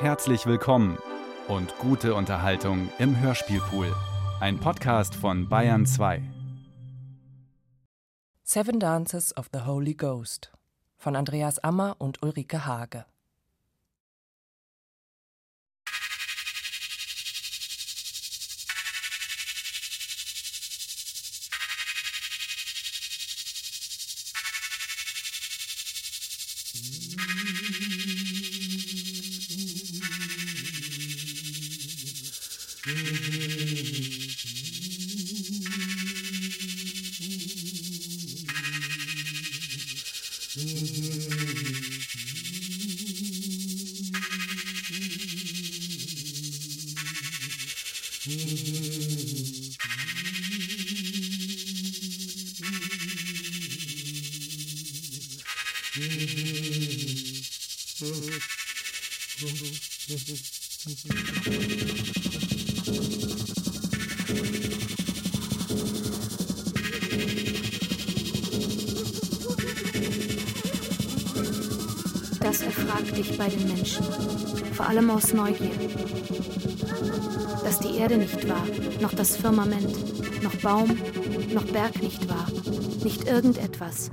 Herzlich willkommen und gute Unterhaltung im Hörspielpool. Ein Podcast von Bayern 2. Seven Dances of the Holy Ghost von Andreas Ammer und Ulrike Hage. Baum, noch Berg nicht war, nicht irgendetwas.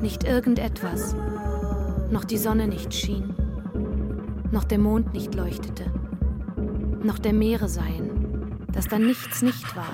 Nicht irgendetwas, noch die Sonne nicht schien, noch der Mond nicht leuchtete, noch der Meere seien, dass da nichts nicht war.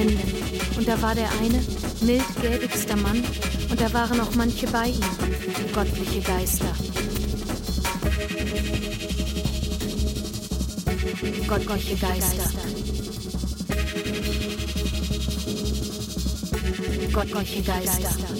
Wänden. Und da war der eine, mild gelbigster Mann, und da waren auch manche bei ihm, gottliche Geister. Gottliche Geister. Gottliche Geister.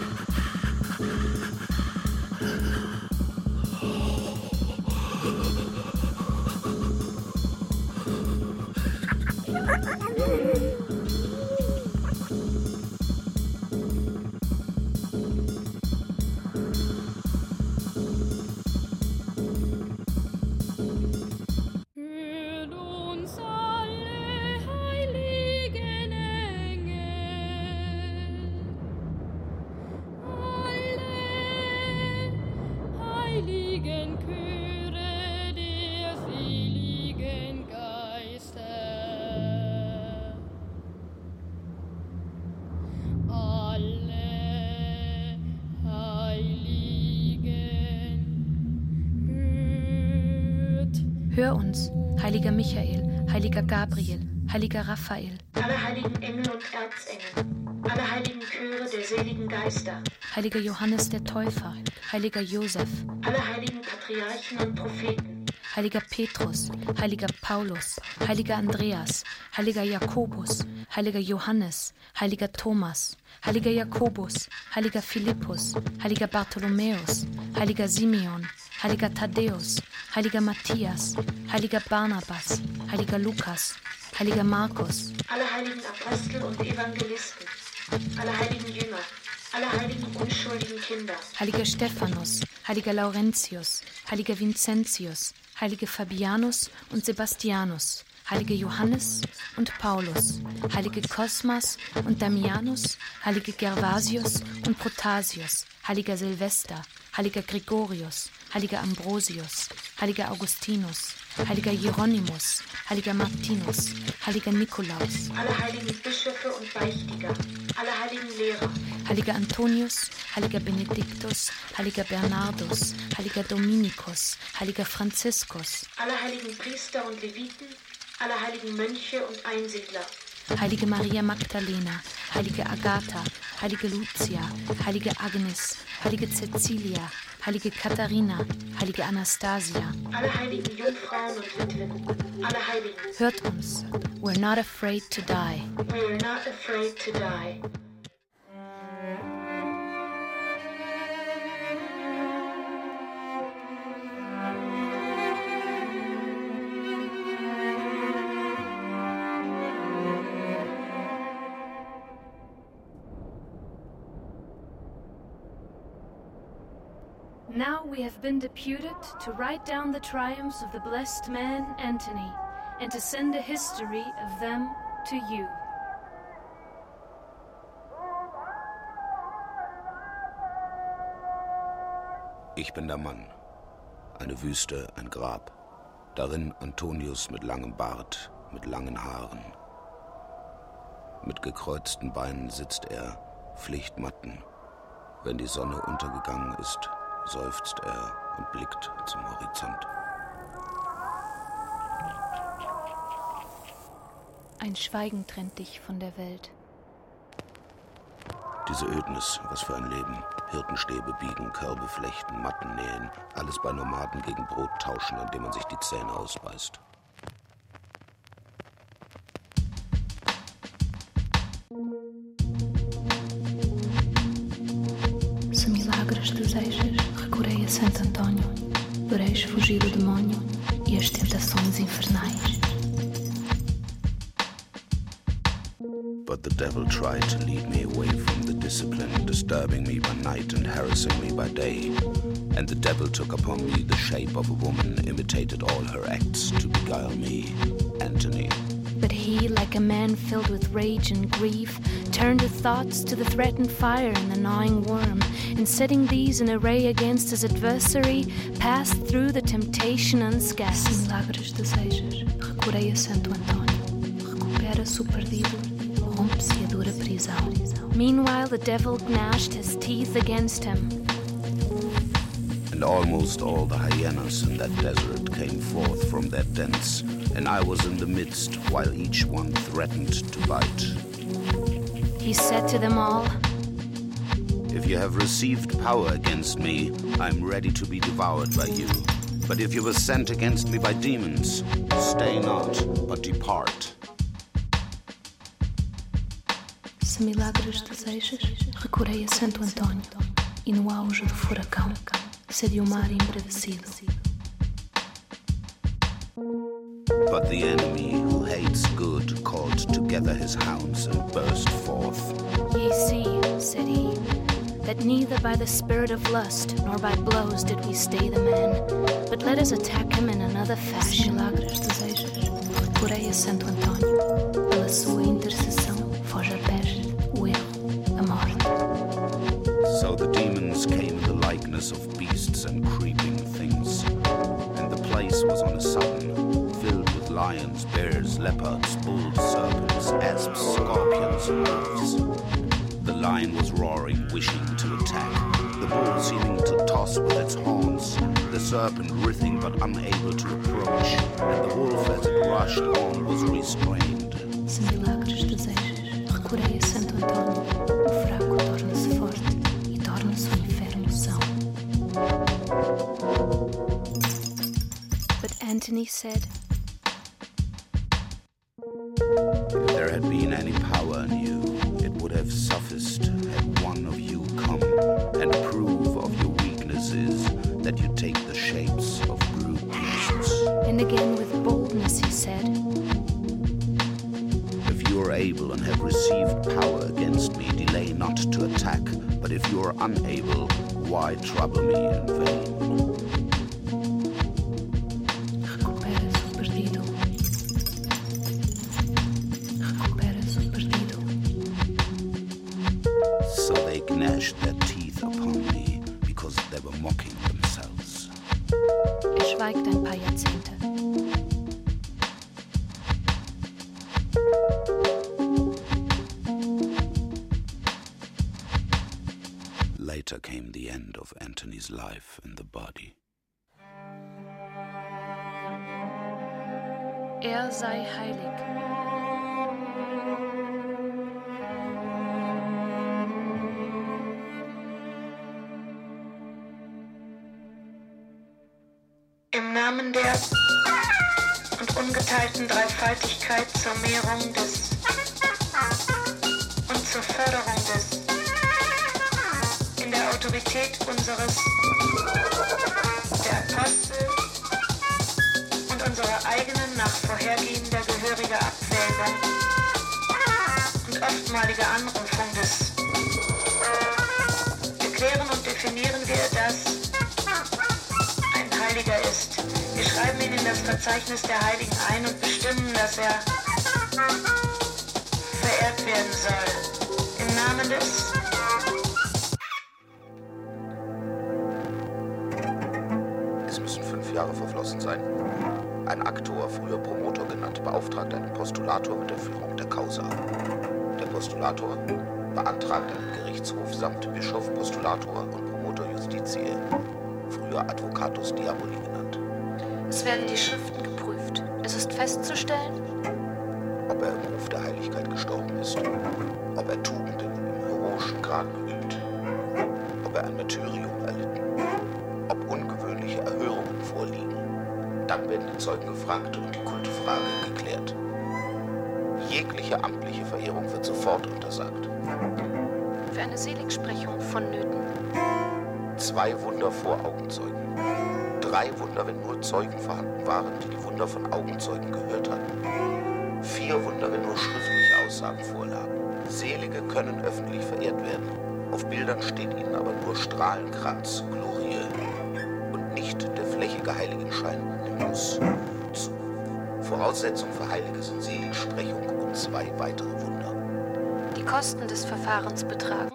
Hör uns, heiliger Michael, heiliger Gabriel, heiliger Raphael, alle heiligen Engel und Erzengel, alle heiligen Chöre der seligen Geister, heiliger Johannes der Täufer, heiliger Josef, alle heiligen Patriarchen und Propheten, heiliger Petrus, heiliger Paulus, heiliger Andreas, heiliger Jakobus, heiliger Johannes, heiliger Thomas, heiliger Jakobus, heiliger Philippus, heiliger Bartholomäus, heiliger Simeon, heiliger Thaddäus, heiliger Matthias, heiliger Barnabas, heiliger Lukas, heiliger Markus, alle heiligen Apostel und Evangelisten, alle heiligen Jünger, alle heiligen unschuldigen Kinder, heiliger Stephanus, heiliger Laurentius, heiliger Vincentius, heilige Fabianus und Sebastianus, heilige Johannes und Paulus, heilige Cosmas und Damianus, heilige Gervasius und Protasius, heiliger Silvester, heiliger Gregorius, heiliger Ambrosius, heiliger Augustinus, heiliger Hieronymus, heiliger Martinus, heiliger Nikolaus, alle heiligen Bischöfe und Beichtiger, alle heiligen Lehrer, heiliger Antonius, heiliger Benediktus, heiliger Bernardus, heiliger Dominikus, heiliger Franziskus, alle heiligen Priester und Leviten, alle heiligen Mönche und Einsiedler, Heilige Maria Magdalena, Heilige Agatha, Heilige Lucia, Heilige Agnes, Heilige Cecilia, Heilige Katharina, Heilige Anastasia. Alle heiligen Jungfrauen und Witwen, alle Heiligen. Hört uns. We're not afraid to die. We're not afraid to die. Now we have been deputed to write down the triumphs of the blessed man Antony and to send a history of them to you. Ich bin der Mann. Eine Wüste, ein Grab. Darin Antonius mit langem Bart, mit langen Haaren. Mit gekreuzten Beinen sitzt er, Pflichtmatten. Wenn die Sonne untergegangen ist, seufzt er und blickt zum Horizont. Ein Schweigen trennt dich von der Welt. Diese Ödnis, was für ein Leben. Hirtenstäbe biegen, Körbe flechten, Matten nähen. Alles bei Nomaden gegen Brot tauschen, an dem man sich die Zähne ausbeißt. Devil tried to lead me away from the discipline, disturbing me by night and harassing me by day. And the devil took upon me the shape of a woman, imitated all her acts to beguile me, Antony. But he, like a man filled with rage and grief, turned his thoughts to the threatened fire and the gnawing worm, and setting these in array against his adversary, passed through the temptation unscathed. Se milagres desejas, recorrei a Santo Antônio. Recupera-se o perdido, dura prisão. Meanwhile, the devil gnashed his teeth against him. And almost all the hyenas in that desert came forth from their dens, and I was in the midst, while each one threatened to bite. He said to them all, If you have received power against me, I am ready to be devoured by you. But if you were sent against me by demons, stay not, but depart. Se milagres desejas, recorrei a Santo Antônio, e no auge do furacão, cede o mar embravecido. But the enemy who hates good called together his hounds and burst forth. Ye see, said he, that neither by the spirit of lust nor by blows did we stay the man, but let us attack him in another fashion. Se milagres desejas, recorrei a Santo Antônio, pela sua intercessão So the demons came in the likeness of beasts and creeping things, and the place was on a sudden filled with lions, bears, leopards, bulls, serpents, asps, scorpions, and wolves. The lion was roaring, wishing to attack. The bull seeming to toss with its horns. The serpent writhing but unable to approach. And the wolf, as it rushed on, was restrained. A Santo Antônio. Antony said, Later came the end of Anthony's life in the body. Er sei heilig. Im Namen der und ungeteilten Dreifaltigkeit zur Mehrung des und zur Förderung des Autorität unseres der Apostel und unserer eigenen nach vorhergehender gehöriger Abwägung und oftmaliger Anrufung des erklären und definieren wir, dass ein Heiliger ist. Wir schreiben ihn in das Verzeichnis der Heiligen ein und bestimmen, dass er verehrt werden soll. Im Namen des sein. Ein Aktor, früher Promotor genannt, beauftragt einen Postulator mit der Führung der Causa. Der Postulator beantragt einen Gerichtshof samt Bischof, Postulator und Promotor Justitiae, früher Advocatus Diaboli genannt. Es werden die Schriften geprüft. Es ist festzustellen, ob er im Ruf der Heiligkeit gestorben ist, ob er Tugenden im heroischen Grad geübt, ob er ein Martyrium erlitten, Die Zeugen gefragt und die Kultfrage geklärt. Jegliche amtliche Verehrung wird sofort untersagt. für eine Seligsprechung vonnöten. Zwei Wunder vor Augenzeugen. Drei Wunder, wenn nur Zeugen vorhanden waren, die die Wunder von Augenzeugen gehört hatten. Vier Wunder, wenn nur schriftliche Aussagen vorlagen. Selige können öffentlich verehrt werden. Auf Bildern steht ihnen aber nur Strahlenkranz, Glorie Nimbus zu. Voraussetzung für Heilige sind Seligsprechung und zwei weitere Wunder. Die Kosten des Verfahrens betragen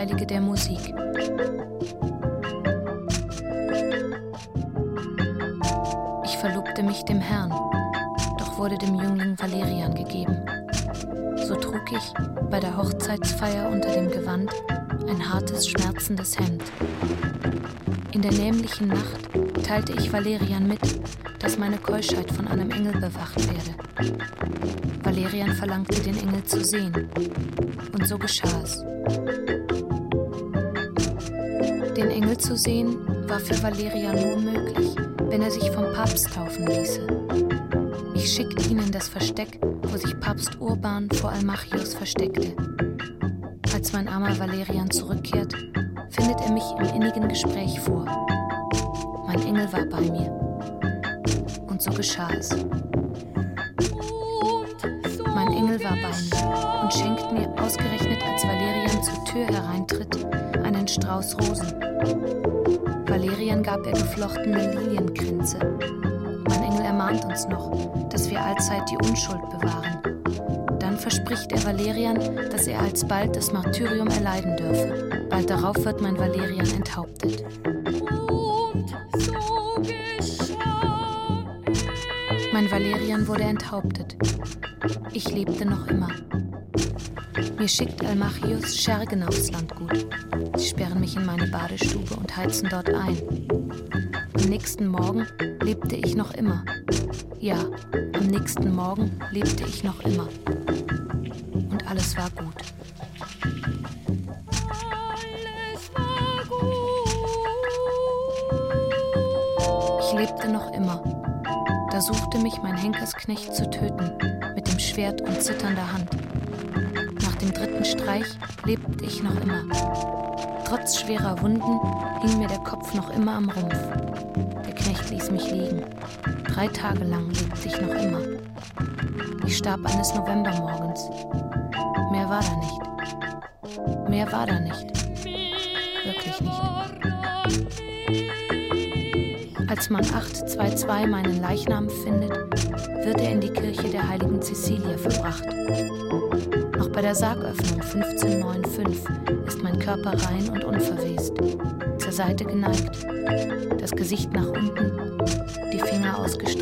Heilige der Musik. Ich verlobte mich dem Herrn, doch wurde dem Jüngling Valerian gegeben. So trug ich bei der Hochzeitsfeier unter dem Gewand ein hartes, schmerzendes Hemd. In der nämlichen Nacht teilte ich Valerian mit, dass meine Keuschheit von einem Engel bewacht werde. Valerian verlangte, den Engel zu sehen. Und so geschah es. Engel zu sehen war für Valerian nur möglich, wenn er sich vom Papst taufen ließe. Ich schickte ihn in das Versteck, wo sich Papst Urban vor Almachius versteckte. Als mein armer Valerian zurückkehrt, findet er mich im innigen Gespräch vor. Mein Engel war bei mir. Und so geschah es. Mein Engel war bei mir und schenkt mir, ausgerechnet als Valerian zur Tür hereintritt, einen Strauß Rosen. Valerian gab er geflochtene Lilienkränze. Mein Engel ermahnt uns noch, dass wir allzeit die Unschuld bewahren. Dann verspricht er Valerian, dass er alsbald das Martyrium erleiden dürfe. Bald darauf wird mein Valerian enthauptet. Und so geschah Mein Valerian wurde enthauptet. Ich lebte noch immer. Mir schickt Almachius Schergen aufs Landgut. Sie sperren mich in meine Badestube und heizen dort ein. Am nächsten Morgen lebte ich noch immer. Ja, am nächsten Morgen lebte ich noch immer. Und alles war gut. alles war gut. Ich lebte noch immer. Da suchte mich mein Henkersknecht zu töten, mit dem Schwert und zitternder Hand. Dem dritten Streich lebte ich noch immer. Trotz schwerer Wunden hing mir der Kopf noch immer am Rumpf. Der Knecht ließ mich liegen. Drei Tage lang lebte ich noch immer. Ich starb eines Novembermorgens. Mehr war da nicht. Mehr war da nicht. Wirklich nicht. Als man 822 meinen Leichnam findet, wird er in die Kirche der heiligen Cecilia verbracht. Bei der Sargöffnung 1595 ist mein Körper rein und unverwest, zur Seite geneigt, das Gesicht nach unten, die Finger ausgestreckt.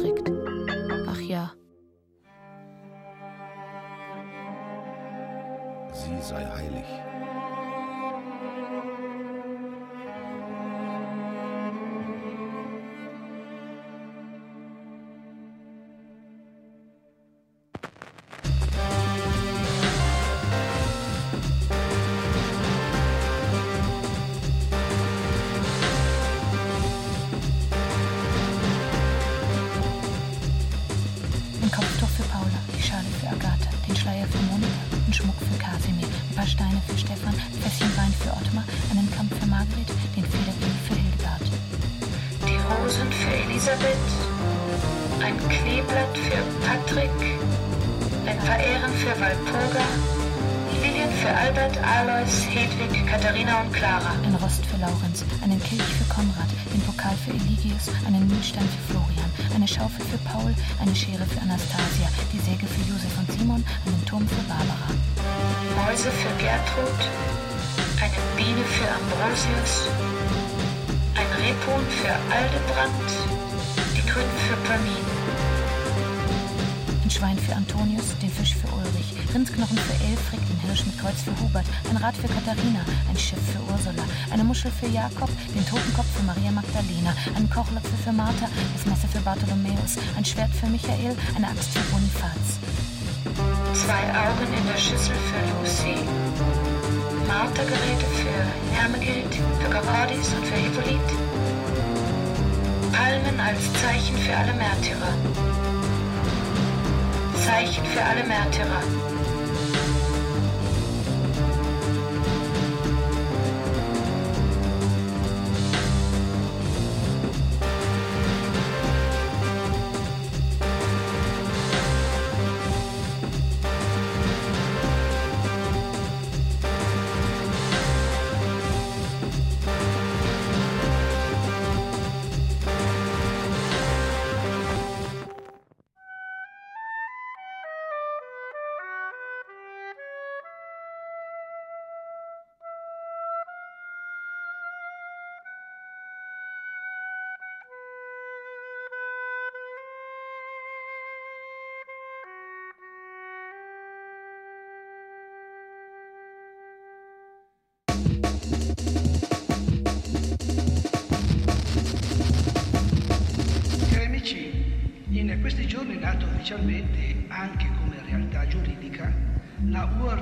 Eligius, einen Mühlstein für Florian, eine Schaufel für Paul, eine Schere für Anastasia, die Säge für Josef und Simon, einen Turm für Barbara. Mäuse für Gertrud, eine Biene für Ambrosius, ein Rebhuhn für Aldebrand, die Krüten für Pamin. Ein Schwein für Antonius, den Fisch für Ulrich, Rindsknochen für Elfrick, den Hirsch mit Kreuz für Hubert, ein Rad für Katharina, ein Schiff für Ursula, eine Muschel für Jakob, den Totenkopf für Maria Magdalena, einen Kochlöffel für Martha, das Messer für Bartholomäus, ein Schwert für Michael, eine Axt für Bonifaz. Zwei Augen in der Schüssel für Lucy, Martergeräte für Hermegild, für Kakordis und für Hippolyt, Palmen als Zeichen für alle Märtyrer. Zeichen für alle Märtyrer.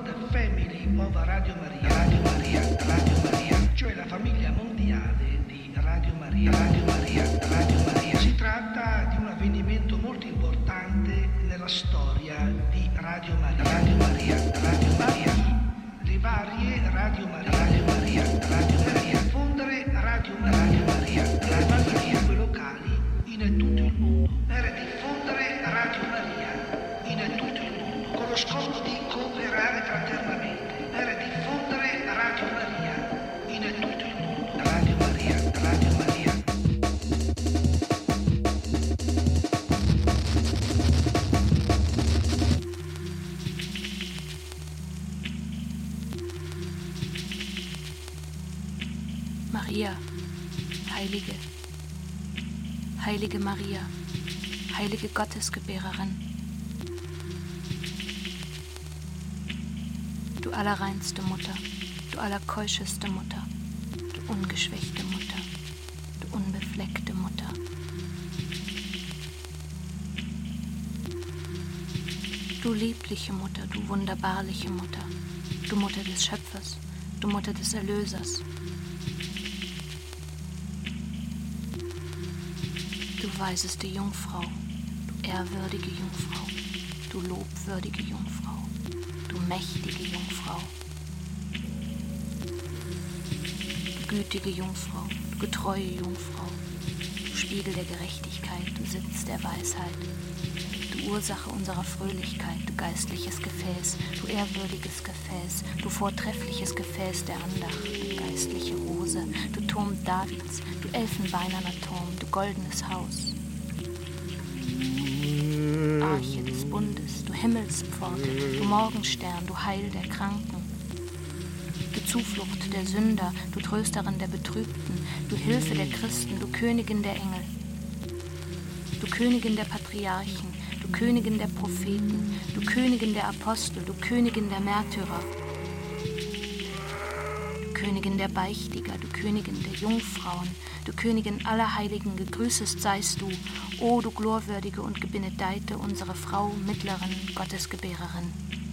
World Family of Radio Maria, Radio Maria, Radio Maria, cioè la famiglia mondiale di Radio Maria, Radio Maria, Radio Maria. Si tratta di un avvenimento molto importante nella storia di Radio Maria, Radio Maria, Radio Maria. Le varie Radio Maria, Radio Maria, Radio Maria. Fondere Radio Maria, Radio Maria, varie lingue locali in tutto il mondo Gottesgebärerin. Du allerreinste Mutter, du allerkeuscheste Mutter, du ungeschwächte Mutter, du unbefleckte Mutter. Du liebliche Mutter, du wunderbarliche Mutter, du Mutter des Schöpfers, du Mutter des Erlösers, Du weiseste Jungfrau, ehrwürdige Jungfrau, du lobwürdige Jungfrau, du mächtige Jungfrau, du gütige Jungfrau, du getreue Jungfrau, du Spiegel der Gerechtigkeit, du Sitz der Weisheit, du Ursache unserer Fröhlichkeit, du geistliches Gefäß, du ehrwürdiges Gefäß, du vortreffliches Gefäß der Andacht, du geistliche Rose, du Turm Davids, du elfenbeinerner Turm, du goldenes Haus. Arche des Bundes, du Himmelspforte, du Morgenstern, du Heil der Kranken, du Zuflucht der Sünder, du Trösterin der Betrübten, du Hilfe der Christen, du Königin der Engel, du Königin der Patriarchen, du Königin der Propheten, du Königin der Apostel, du Königin der Märtyrer, du Königin der Beichtiger, du Königin der Jungfrauen, du Königin aller Heiligen, gegrüßet seist du, o du glorwürdige und gebenedeite unsere Frau, Mittlerin, Gottesgebärerin.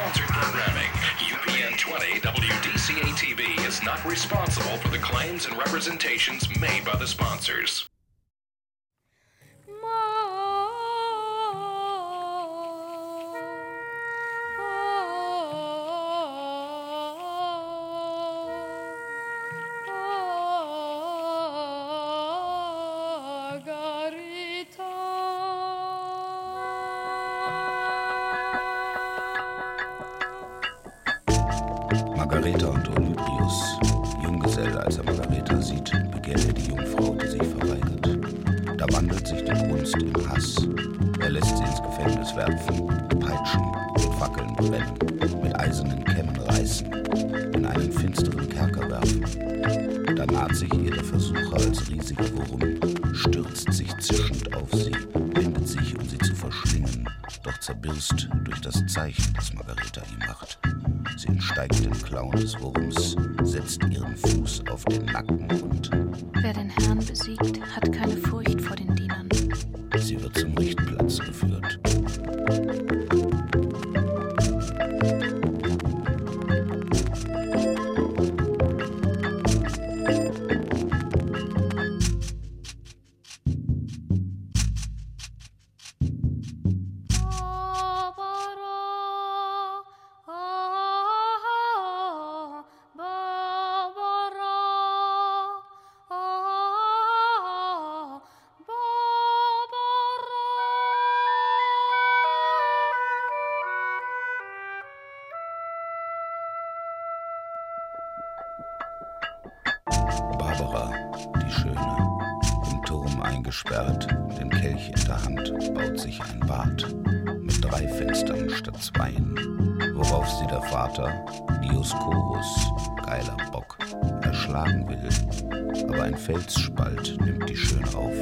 sponsored programming. UPN 20 WDCA TV is not responsible for the claims and representations made by the sponsors. Bert, den Kelch in der Hand, baut sich ein Bad mit drei Fenstern statt zweien, worauf sie der Vater, Dioskorus, geiler Bock, erschlagen will. Aber ein Felsspalt nimmt die schön auf,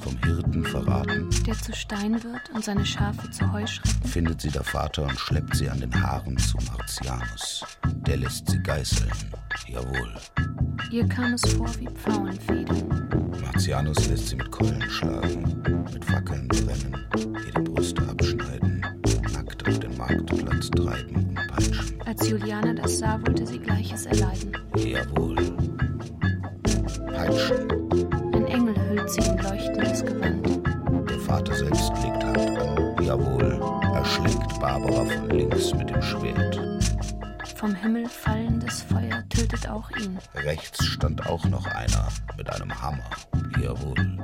vom Hirten verraten, der zu Stein wird und seine Schafe zu Heuschrecken, findet sie der Vater und schleppt sie an den Haaren zu Martianus. Der lässt sie geißeln, jawohl. Ihr kam es vor wie Pfauenfedern. Martianus lässt sie mit Keulen schlagen, mit Fackeln brennen, ihr die Brust abschneiden, nackt auf den Marktplatz treiben und peitschen. Als Juliana das sah, wollte sie Gleiches erleiden. Jawohl. Peitschen. Ein Engel hüllt sie in leuchtendes Gewand. Der Vater selbst blickt hart an. Jawohl. Er schlägt Barbara von links mit dem Schwert vom Himmel fallendes Feuer tötet auch ihn. Rechts stand auch noch einer mit einem Hammer. Jawohl.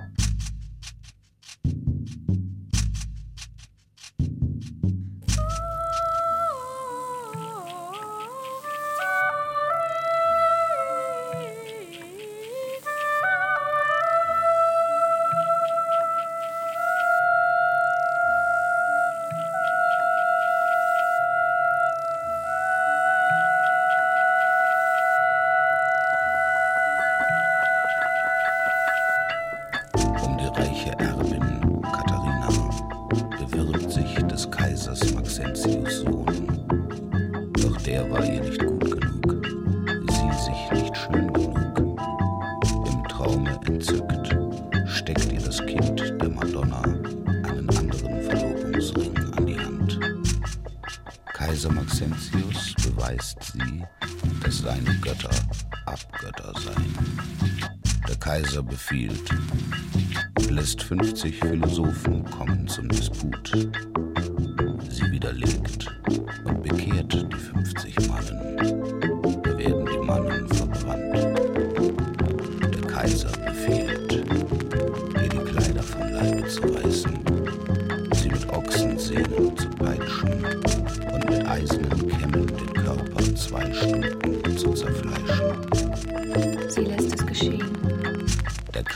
Befiehlt, lässt 50 Philosophen kommen zum Disput. Sie widerlegt und bekehrt die 50 Mannen. Da werden die Mannen verbrannt. Der Kaiser befiehlt,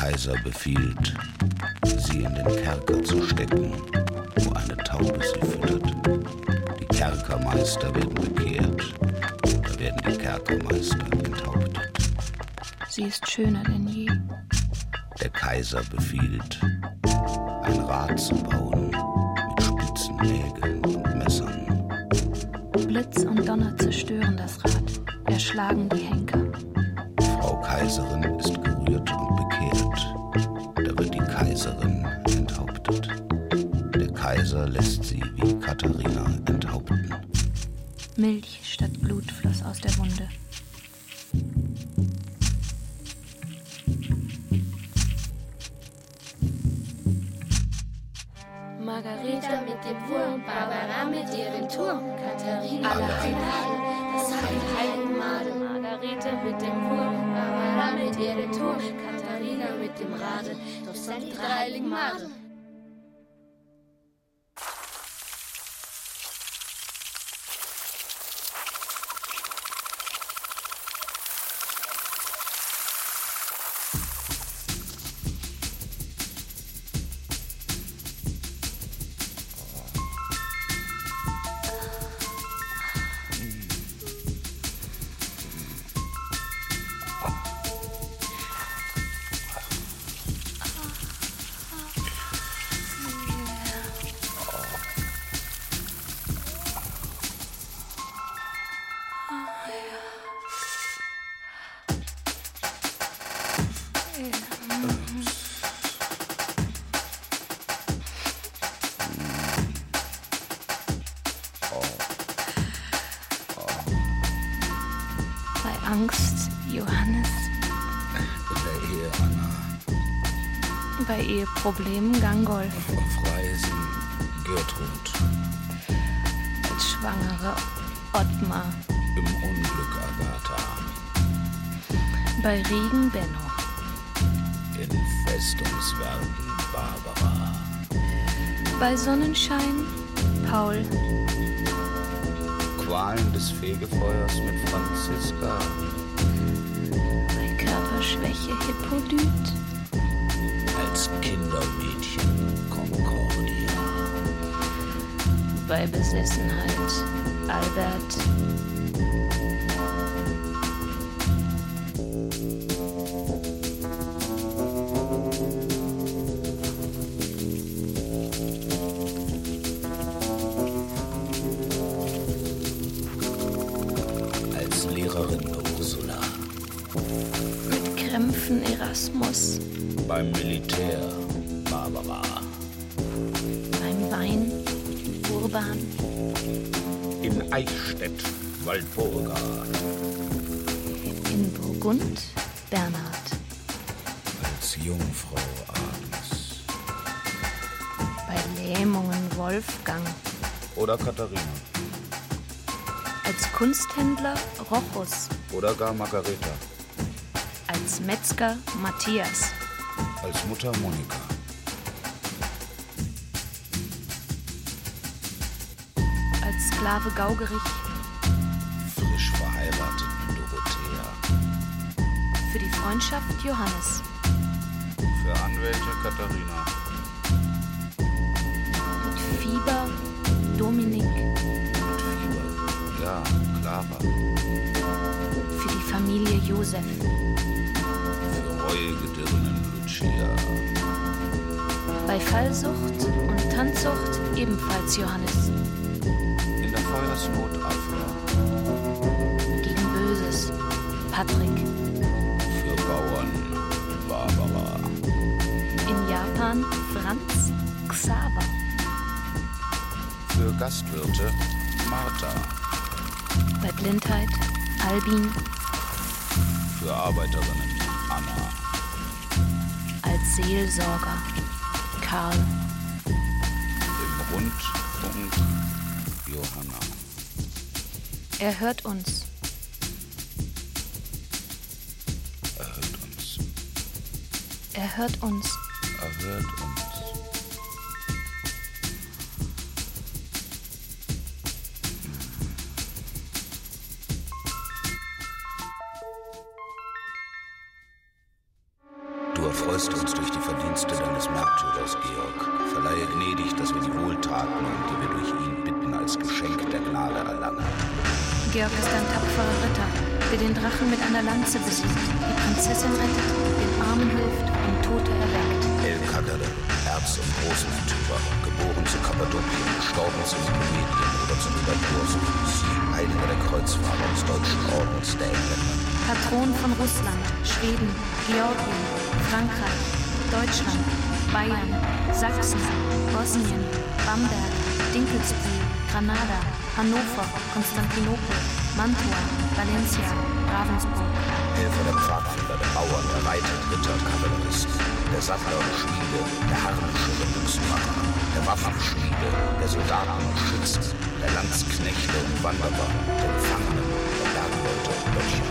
Kaiser befiehlt, sie in den Kerker zu stecken, wo eine Taube sie füttert. Die Kerkermeister werden bekehrt, da werden die Kerkermeister enthauptet. Sie ist schöner denn je. Der Kaiser befiehlt, ein Rad zu bauen Eheproblemen, Gangolf. auf Reisen Gertrud, Als Schwangere, Ottmar. im Unglück Agatha, Bei Regen, Benno. in Festungswerken Barbara, Bei Sonnenschein, Paul. Qualen des Fegefeuers mit Franziska, Bei Körperschwäche, Hippolyt. Bei Besessenheit, Albert. als Lehrerin Ursula, Mit Krämpfen, Erasmus. beim Militär Eichstätt Walpurga, In Burgund, Bernhard. als Jungfrau Agnes Bei Lähmungen, Wolfgang. oder Katharina Als Kunsthändler, Rochus. oder gar Margareta, Als Metzger, Matthias. als Mutter Monika, Sklave, Gaugerich. frisch verheirateten Dorothea, Für die Freundschaft, Johannes. für Anwälte Katharina, Mit Fieber, Dominik. mit Fieber, ja, Clara, Für die Familie, Josef. für Reuegedirnen Lucia, Bei Fallsucht und Tanzsucht ebenfalls Johannes. Feuersnot Afra, Gegen Böses, Patrick. für Bauern Barbara, In Japan, Franz, Xaver. für Gastwirte Martha, Bei Blindheit, Albin. für Arbeiterinnen Anna, Seelsorger Karl. Er hört uns. Er hört uns. Er hört uns. Er hört uns. Kappadokien, gestorben zu Nikomedien oder zum Überbursus, Heiliger der Kreuzfahrer des Deutschen Ordens der Engländer. Patron von Russland, Schweden, Georgien, Frankreich, Deutschland, Bayern, Sachsen, Bosnien, Bamberg, Dinkelsbühl, Granada, Hannover, Konstantinopel, Mantua, Valencia, Ravensburg. Helfer der Pfadfinder, der Bauern, der Reiter, Ritter, Kavallerist, der Sattler und Schmiede, der Harnische Büchsenmacher, der Waffenschmiede, der Soldaten und Schützen, der Landsknechte und Wanderer, der Gefangenen, der Bergleute und Böttcher.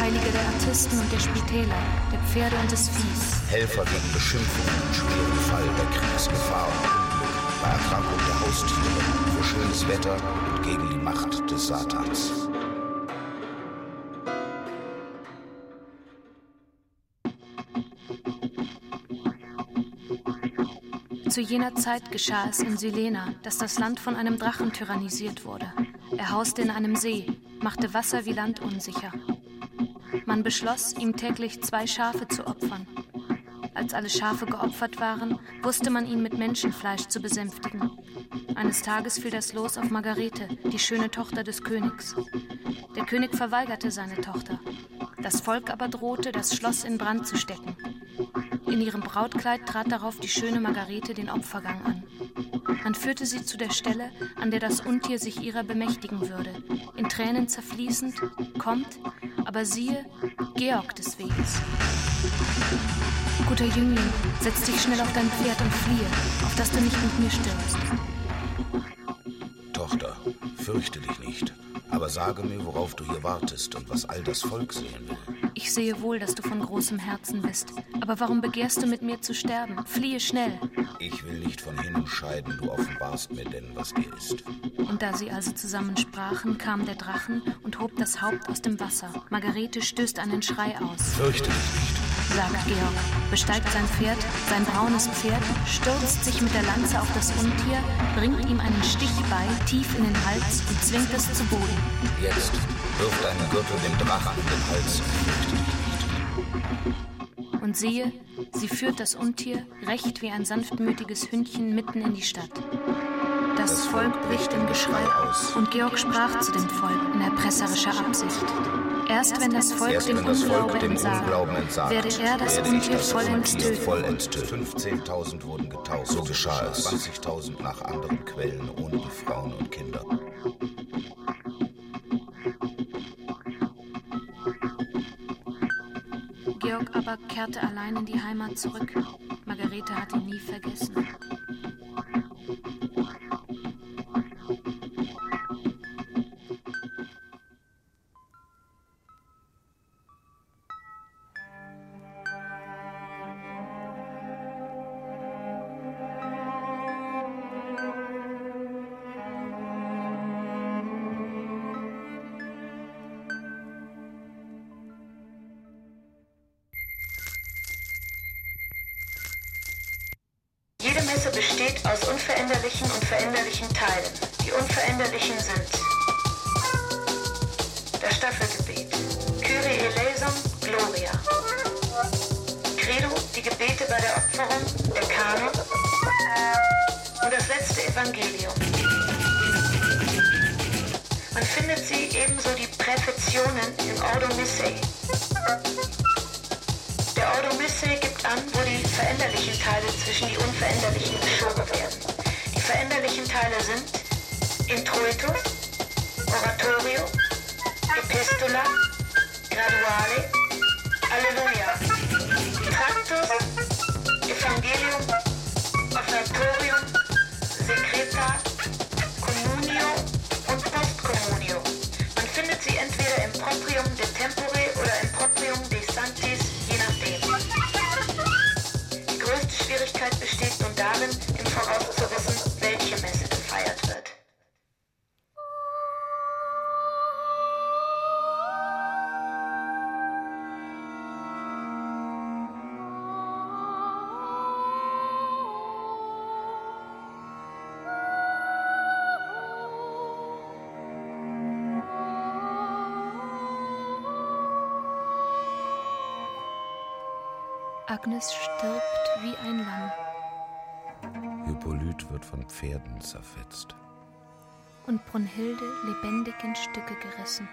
Heilige der Artisten und der Spitäler, der Pferde und des Viehs. Helfer gegen Beschimpfungen und schweren Fall, der Kriegsgefahr und Unglück, bei Erkrankung der Haustiere, für schönes Wetter und gegen die Macht des Satans. Zu jener Zeit geschah es in Silena, dass das Land von einem Drachen tyrannisiert wurde. Er hauste in einem See, machte Wasser wie Land unsicher. Man beschloss, ihm täglich zwei Schafe zu opfern. Als alle Schafe geopfert waren, wusste man ihn mit Menschenfleisch zu besänftigen. Eines Tages fiel das Los auf Margarete, die schöne Tochter des Königs. Der König verweigerte seine Tochter. Das Volk aber drohte, das Schloss in Brand zu stecken. In ihrem Brautkleid trat darauf die schöne Margarete den Opfergang an. Man führte sie zu der Stelle, an der das Untier sich ihrer bemächtigen würde. In Tränen zerfließend, kommt, aber siehe, Georg des Weges. Guter Jüngling, setz dich schnell auf dein Pferd und fliehe, auf dass du nicht mit mir stirbst. Tochter, fürchte dich nicht, aber sage mir, worauf du hier wartest und was all das Volk sehen will. Ich sehe wohl, dass du von großem Herzen bist. Aber warum begehrst du mit mir zu sterben? Fliehe schnell. Ich will nicht von hinnen scheiden, du offenbarst mir denn, was dir ist. Und da sie also zusammen sprachen, kam der Drachen und hob das Haupt aus dem Wasser. Margarete stößt einen Schrei aus. Fürchte dich nicht, sagt Georg, besteigt sein Pferd, sein braunes Pferd, stürzt sich mit der Lanze auf das Untier, bringt ihm einen Stich bei, tief in den Hals und zwingt es zu Boden. jetzt wirf deinen Gürtel dem Drachen in den Hals und siehe, sie führt das Untier, recht wie ein sanftmütiges Hündchen, mitten in die Stadt. Das Volk bricht in Geschrei aus, und Georg sprach zu dem Volk in erpresserischer Absicht. Erst wenn das Volk Erst dem wenn das Volk Unglauben dem Unglauben entsagt, werde er das das vollends töten. vollends töten. 15.000 wurden getauft. So geschah es. 20.000 nach anderen Quellen, ohne die Frauen und Kinder. Georg aber kehrte allein in die Heimat zurück. Margarete hat ihn nie vergessen. Aus unveränderlichen und veränderlichen Teilen. Die unveränderlichen sind das Staffelgebet, Kyrie eleison, Gloria, Credo, die Gebete bei der Opferung, der Kanon und das letzte Evangelium. Man findet sie ebenso die Präfektionen im Ordo Missei. Missei gibt an, wo die veränderlichen Teile zwischen die unveränderlichen geschoben werden. Die veränderlichen Teile sind Introitus, Oratorio, Epistola, Graduale, Alleluia, Tractus, Evangelium, Agnes stirbt wie ein Lamm Hippolyt wird von Pferden zerfetzt. und Brunhilde lebendig in Stücke gerissen.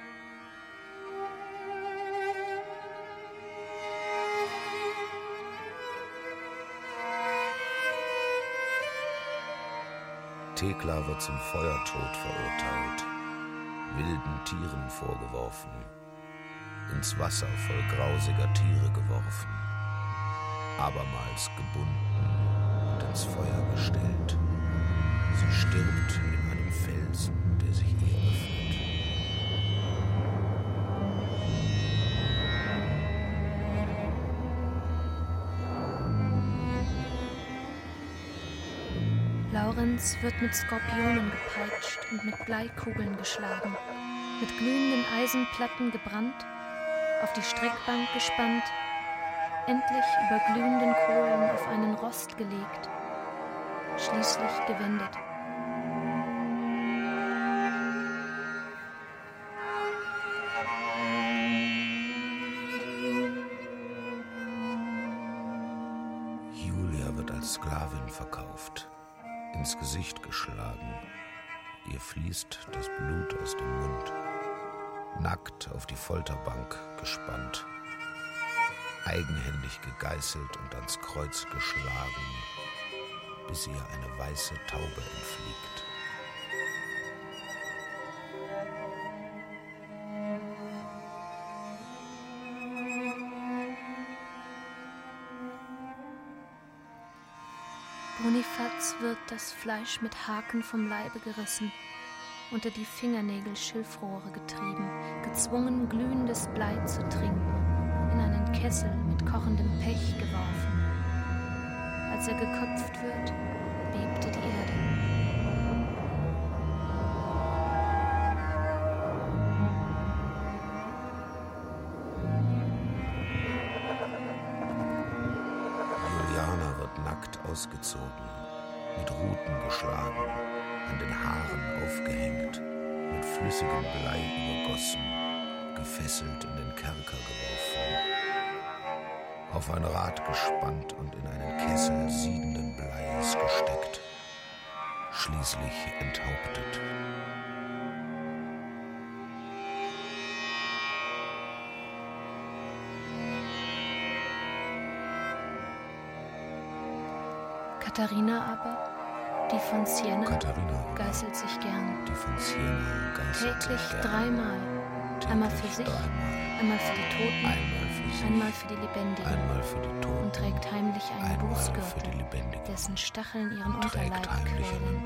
Thekla wird zum Feuertod verurteilt, wilden Tieren vorgeworfen, ins Wasser voll grausiger Tiere geworfen, abermals gebunden und ins Feuer gestellt. Sie stirbt in einem Felsen, der sich ihr öffnet. Laurenz wird mit Skorpionen gepeitscht und mit Bleikugeln geschlagen, mit glühenden Eisenplatten gebrannt, auf die Streckbank gespannt, endlich über glühenden Kohlen auf einen Rost gelegt, schließlich gewendet. Eigenhändig gegeißelt und ans Kreuz geschlagen, bis ihr eine weiße Taube entfliegt. Bonifaz wird das Fleisch mit Haken vom Leibe gerissen, unter die Fingernägel Schilfrohre getrieben, gezwungen glühendes Blei zu trinken, in einen Kessel kochendem Pech geworfen. Als er geköpft wird, bebte die Erde. Juliana wird nackt ausgezogen, mit Ruten geschlagen, an den Haaren aufgehängt, mit flüssigem Blei übergossen, gefesselt in den Kerker geworfen, auf ein Rad gespannt und in einen Kessel siedenden Bleis gesteckt, schließlich enthauptet. Katharina aber, die von Siena, Katharina, geißelt sich gern. die von Siena geißelt Täglich sich gern. dreimal. Einmal für Täglich sich, dreimal. einmal für die Toten, Einmal einmal für die Lebendigen. einmal für die Toten, und trägt heimlich einen einmal Bußgürtel, dessen Stacheln ihren Unterleib quälen.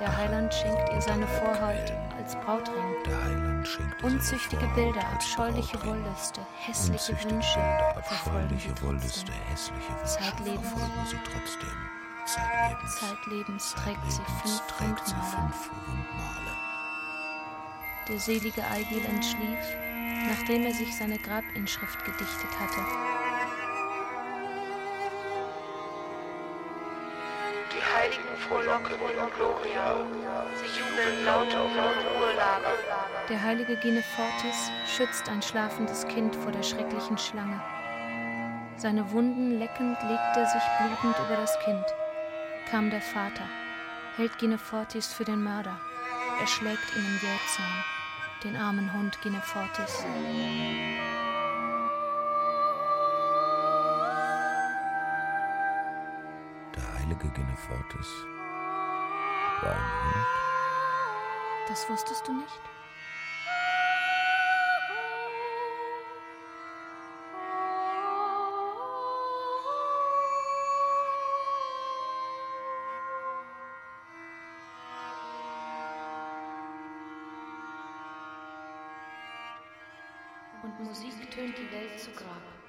Der Heiland schenkt ihr seine Vorhaut als Brautring. Der Heiland schenkt ihr seine Unzüchtige Bilder, abscheuliche. Wollüste, hässliche Wünsche abscheuliche Wollüste, hässliche Wünsche Zeitlebens. verfolgen sie trotzdem. Zeitlebens. Zeitlebens trägt sie fünf trägt sie fünf Wundmale. Der selige Eigil entschlief, nachdem er sich seine Grabinschrift gedichtet hatte. Die Heiligen frohlocken in Gloria. Sie jubeln laut auf Urlager. Der heilige Genefortis schützt ein schlafendes Kind vor der schrecklichen Schlange. Seine Wunden leckend legt er sich blutend über das Kind. Kam der Vater, hält Genefortis für den Mörder. Er schlägt ihn im Jähzahn, den armen Hund Genefortis. Der heilige Genefortis war ein Hund. Das wusstest du nicht? Tönt die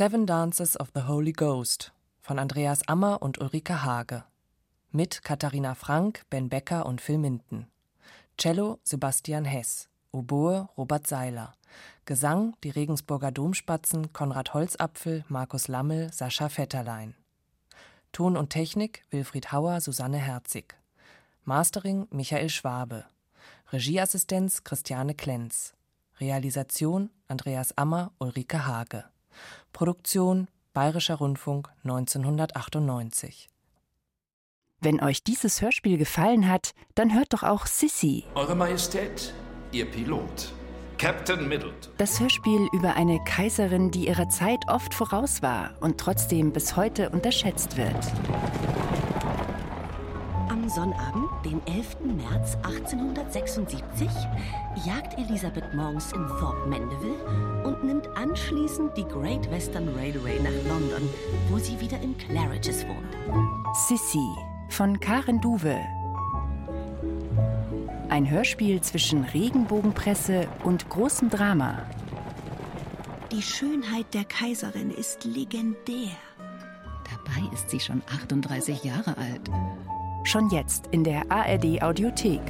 Seven Dances of the Holy Ghost von Andreas Ammer und Ulrike Hage. Mit Katharina Frank, Ben Becker und Phil Minden. Cello Sebastian Hess. Oboe Robert Seiler. Gesang die Regensburger Domspatzen Konrad Holzapfel, Markus Lammel, Sascha Vetterlein. Ton und Technik Wilfried Hauer, Susanne Herzig. Mastering Michael Schwabe. Regieassistenz Christiane Klenz. Realisation Andreas Ammer, Ulrike Hage. Produktion Bayerischer Rundfunk 1998. Wenn euch dieses Hörspiel gefallen hat, dann hört doch auch Sissy, Eure Majestät, Ihr Pilot, Captain Middleton. das Hörspiel über eine Kaiserin, die ihrer Zeit oft voraus war und trotzdem bis heute unterschätzt wird. Am Sonnabend, den 11. März 1876, jagt Elisabeth morgens in Thorpe Mandeville und nimmt anschließend die Great Western Railway nach London, wo sie wieder in Claridge's wohnt. Sissy von Karen Duwe. Ein Hörspiel zwischen Regenbogenpresse und großem Drama. Die Schönheit der Kaiserin ist legendär. Dabei ist sie schon 38 Jahre alt. Schon jetzt in der ARD Audiothek.